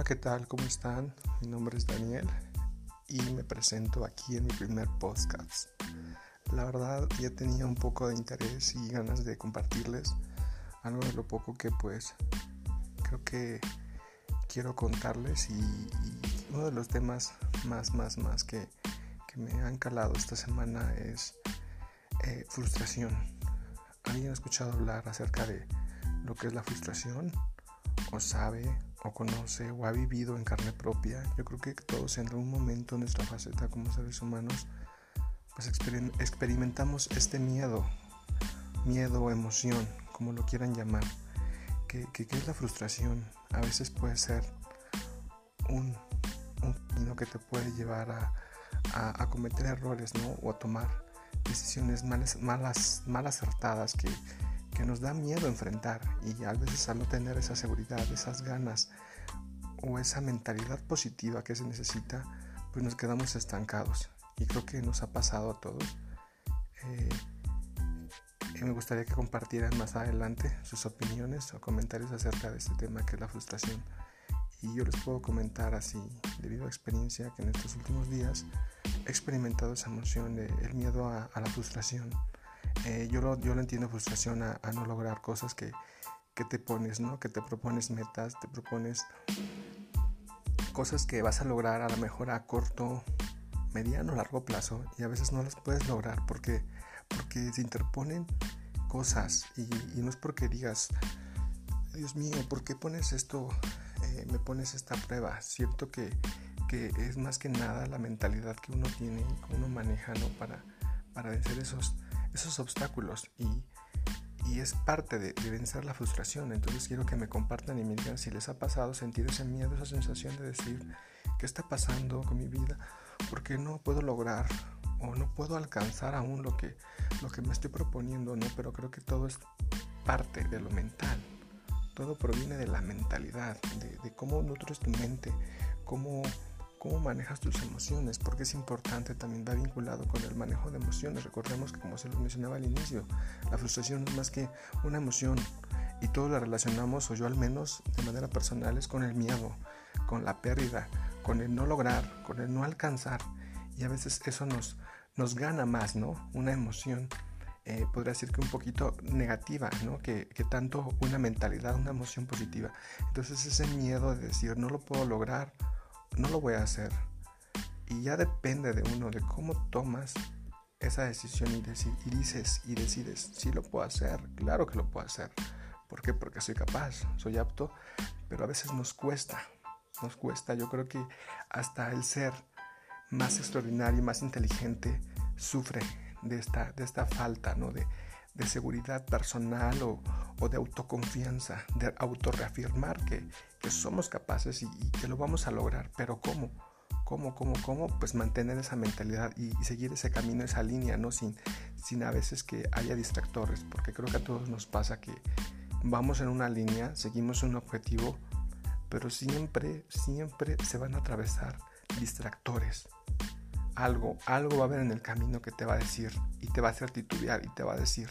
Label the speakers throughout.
Speaker 1: Hola, ¿qué tal? ¿Cómo están? Mi nombre es Daniel y me presento aquí en mi primer podcast. La verdad ya tenía un poco de interés y ganas de compartirles algo de lo poco que pues creo que quiero contarles y, uno de los temas más, más, más que, me han calado esta semana es eh, frustración. ¿Alguien ha escuchado hablar acerca de lo que es la frustración? ¿O sabe o conoce o ha vivido en carne propia? Yo creo que todos en algún momento en nuestra faceta como seres humanos pues experimentamos este miedo, miedo o emoción, como lo quieran llamar. ¿Qué, es la frustración? A veces puede ser un, un camino que te puede llevar a, a, cometer errores, ¿no? O a tomar decisiones malas, malas, mal acertadas que, que nos da miedo enfrentar y a veces al no tener esa seguridad, esas ganas o esa mentalidad positiva que se necesita, pues nos quedamos estancados y creo que nos ha pasado a todos. Eh, y me gustaría que compartieran más adelante sus opiniones o comentarios acerca de este tema que es la frustración. Y yo les puedo comentar así, debido a experiencia, que en estos últimos días he experimentado esa emoción el miedo a, la frustración. Eh, yo, lo, yo lo entiendo frustración a, no lograr cosas que, que, te pones, ¿no? Que te propones metas, te propones cosas que vas a lograr a lo mejor a corto, mediano, largo plazo y a veces no las puedes lograr porque, porque se interponen cosas y, no es porque digas, Dios mío, ¿por qué pones esto? Eh, me pones esta prueba. Siento que, que, es más que nada la mentalidad que uno tiene que uno maneja ¿no? para, para vencer esos, esos obstáculos y, y es parte de, de, vencer la frustración. Entonces quiero que me compartan y me digan si les ha pasado sentir ese miedo, esa sensación de decir, ¿qué está pasando con mi vida? porque no puedo lograr o no puedo alcanzar aún lo que, lo que me estoy proponiendo, ¿no? Pero creo que todo es parte de lo mental. Todo proviene de la mentalidad, de, cómo nutres tu mente, cómo, cómo manejas tus emociones, porque es importante también, va vinculado con el manejo de emociones. Recordemos que como se lo mencionaba al inicio, la frustración es más que una emoción y todo la relacionamos, o yo al menos de manera personal, es con el miedo, con la pérdida, con el no lograr, con el no alcanzar. Y a veces eso nos, nos gana más, ¿no? Una emoción, eh, podría decir que un poquito negativa, ¿no? Que, que, tanto una mentalidad, una emoción positiva. Entonces ese miedo de decir, no lo puedo lograr, no lo voy a hacer. Y ya depende de uno, de cómo tomas esa decisión y, dices y decides, sí lo puedo hacer, claro que lo puedo hacer. ¿Por qué? Porque soy capaz, soy apto, pero a veces nos cuesta, nos cuesta. Yo creo que hasta el ser más extraordinario más inteligente sufre de esta, de esta falta ¿no? de, de seguridad personal o, o, de autoconfianza, de autorreafirmar que, que somos capaces y, que lo vamos a lograr. Pero ¿cómo? ¿Cómo, cómo, cómo? Pues mantener esa mentalidad y, y, seguir ese camino, esa línea, ¿no? Sin, sin a veces que haya distractores, porque creo que a todos nos pasa que vamos en una línea, seguimos un objetivo, pero siempre, siempre se van a atravesar distractores. Algo, algo va a haber en el camino que te va a decir y te va a hacer titubear y te va a decir,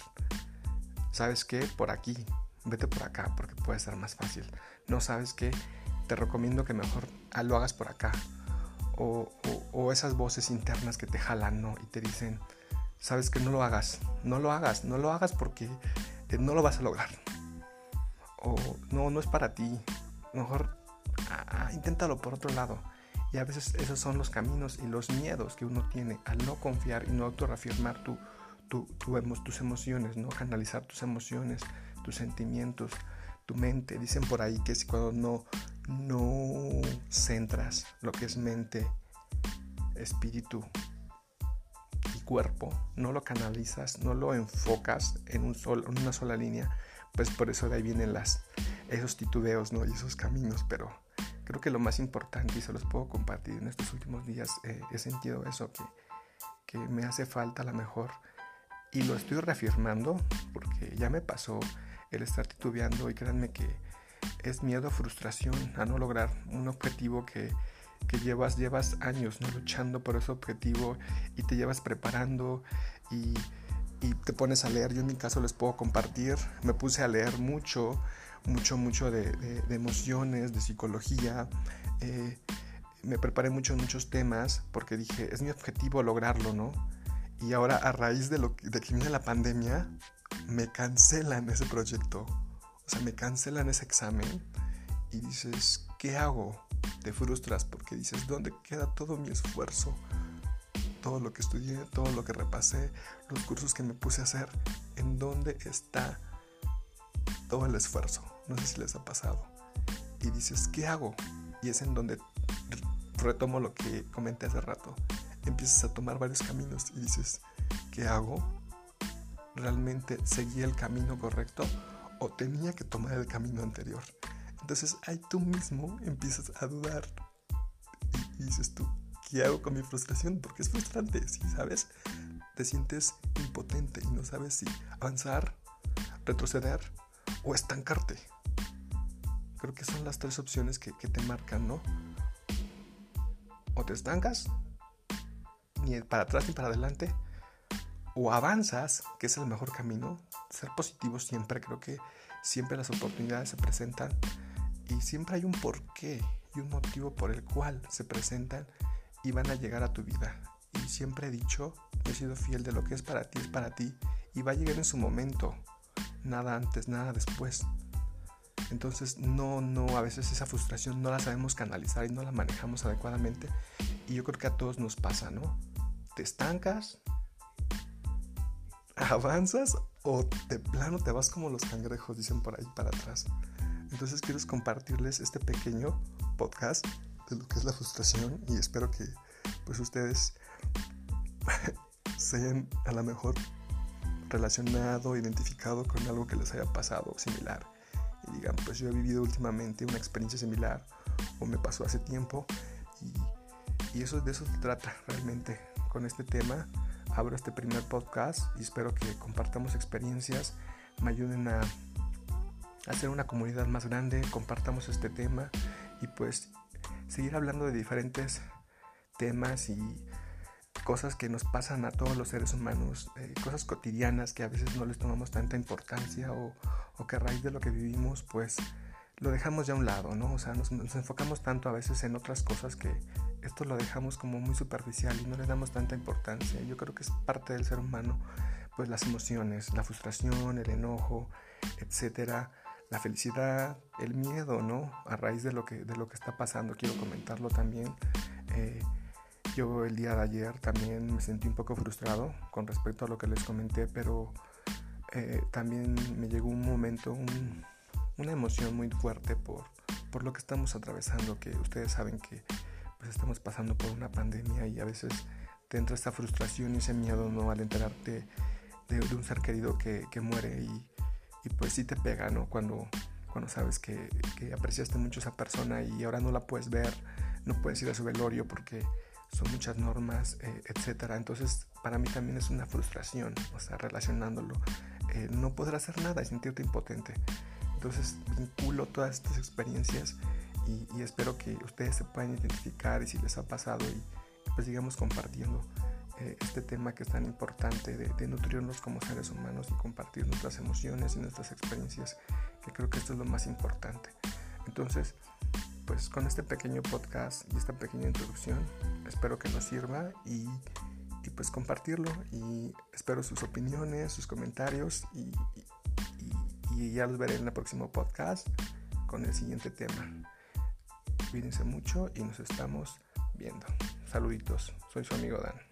Speaker 1: ¿sabes qué? Por aquí, vete por acá porque puede ser más fácil. No sabes qué, te recomiendo que mejor lo hagas por acá. O, o, esas voces internas que te jalan, ¿no? Y te dicen, sabes que no lo hagas, no lo hagas, no lo hagas porque eh, no lo vas a lograr. O no, no es para ti, mejor ah, inténtalo por otro lado. Y a veces esos son los caminos y los miedos que uno tiene al no confiar y no autorreafirmar tu, tu, tus emociones, no canalizar tus emociones, tus sentimientos, tu mente. Dicen por ahí que es cuando no, no centras lo que es mente, espíritu y cuerpo, no lo canalizas, no lo enfocas en, un sol, en una sola línea, pues por eso de ahí vienen las, esos titubeos ¿no? y esos caminos, pero creo que lo más importante y se los puedo compartir en estos últimos días, eh, he sentido eso, que, que me hace falta a lo mejor y lo estoy reafirmando porque ya me pasó el estar titubeando y créanme que es miedo, frustración a no lograr un objetivo que, que llevas, llevas años ¿no? luchando por ese objetivo y te llevas preparando y y te pones a leer. Yo en mi caso les puedo compartir. Me puse a leer mucho mucho, mucho de, emociones, de psicología. Eh, me preparé mucho en muchos temas porque dije, es mi objetivo lograrlo, ¿no? Y ahora a raíz de, lo, de que viene la pandemia, me cancelan ese proyecto. O sea, me cancelan ese examen y dices, ¿qué hago? Te frustras porque dices, ¿dónde queda todo mi esfuerzo? Todo lo que estudié, todo lo que repasé, los cursos que me puse a hacer, ¿en dónde está todo el esfuerzo? No sé si les ha pasado. Y dices, ¿qué hago? Y es en donde retomo lo que comenté hace rato. Empiezas a tomar varios caminos y dices, ¿qué hago? ¿Realmente seguí el camino correcto o tenía que tomar el camino anterior? Entonces ahí tú mismo empiezas a dudar y, dices tú, ¿qué hago con mi frustración? Porque es frustrante, ¿sí? ¿Sabes? Te sientes impotente y no sabes si avanzar, retroceder o estancarte. Creo que son las tres opciones que, te marcan, ¿no? O te estancas, ni para atrás ni para adelante, o avanzas, que es el mejor camino. Ser positivo siempre, creo que siempre las oportunidades se presentan y siempre hay un porqué y un motivo por el cual se presentan y van a llegar a tu vida. Y siempre he dicho, he sido fiel de lo que es para ti, es para ti y va a llegar en su momento, nada antes, nada después. Entonces no, no, a veces esa frustración no la sabemos canalizar y no la manejamos adecuadamente. Y yo creo que a todos nos pasa, ¿no? Te estancas, avanzas o de plano te vas como los cangrejos, dicen por ahí para atrás. Entonces quiero compartirles este pequeño podcast de lo que es la frustración y espero que pues ustedes se hayan a lo mejor relacionado, identificado con algo que les haya pasado similar. Y digan pues yo he vivido últimamente una experiencia similar o me pasó hace tiempo y, y eso de eso se trata realmente. Con este tema abro este primer podcast y espero que compartamos experiencias me ayuden a hacer una comunidad más grande, compartamos este tema y pues seguir hablando de diferentes temas y cosas que nos pasan a todos los seres humanos, eh, cosas cotidianas que a veces no les tomamos tanta importancia o, que a raíz de lo que vivimos pues lo dejamos ya a un lado, ¿no? O sea, nos, enfocamos tanto a veces en otras cosas que esto lo dejamos como muy superficial y no le damos tanta importancia. Yo creo que es parte del ser humano, pues las emociones, la frustración, el enojo, etcétera la felicidad, el miedo, ¿no? A raíz de lo que, de lo que está pasando, quiero comentarlo también. Eh, yo el día de ayer también me sentí un poco frustrado con respecto a lo que les comenté, pero eh, también me llegó un momento, una emoción muy fuerte por, por lo que estamos atravesando, que ustedes saben que pues estamos pasando por una pandemia y a veces te entra esta frustración y ese miedo, ¿no? Al enterarte de, un ser querido que, que muere y y pues sí te pega, ¿no? Cuando, cuando sabes que, que, apreciaste mucho a esa persona y ahora no la puedes ver, no puedes ir a su velorio porque son muchas normas, eh, etcétera. Entonces, para mí también es una frustración, o sea, relacionándolo. Eh, no poder hacer nada y sentirte impotente. Entonces, vinculo todas estas experiencias y, y, espero que ustedes se puedan identificar y si les ha pasado y pues sigamos compartiendo. Eh, este tema que es tan importante de, nutrirnos como seres humanos y compartir nuestras emociones y nuestras experiencias, que creo que esto es lo más importante. Entonces, pues con este pequeño podcast y esta pequeña introducción, espero que nos sirva y, y pues compartirlo y espero sus opiniones, sus comentarios y, y ya los veré en el próximo podcast con el siguiente tema. Cuídense mucho y nos estamos viendo. Saluditos, soy su amigo Dan.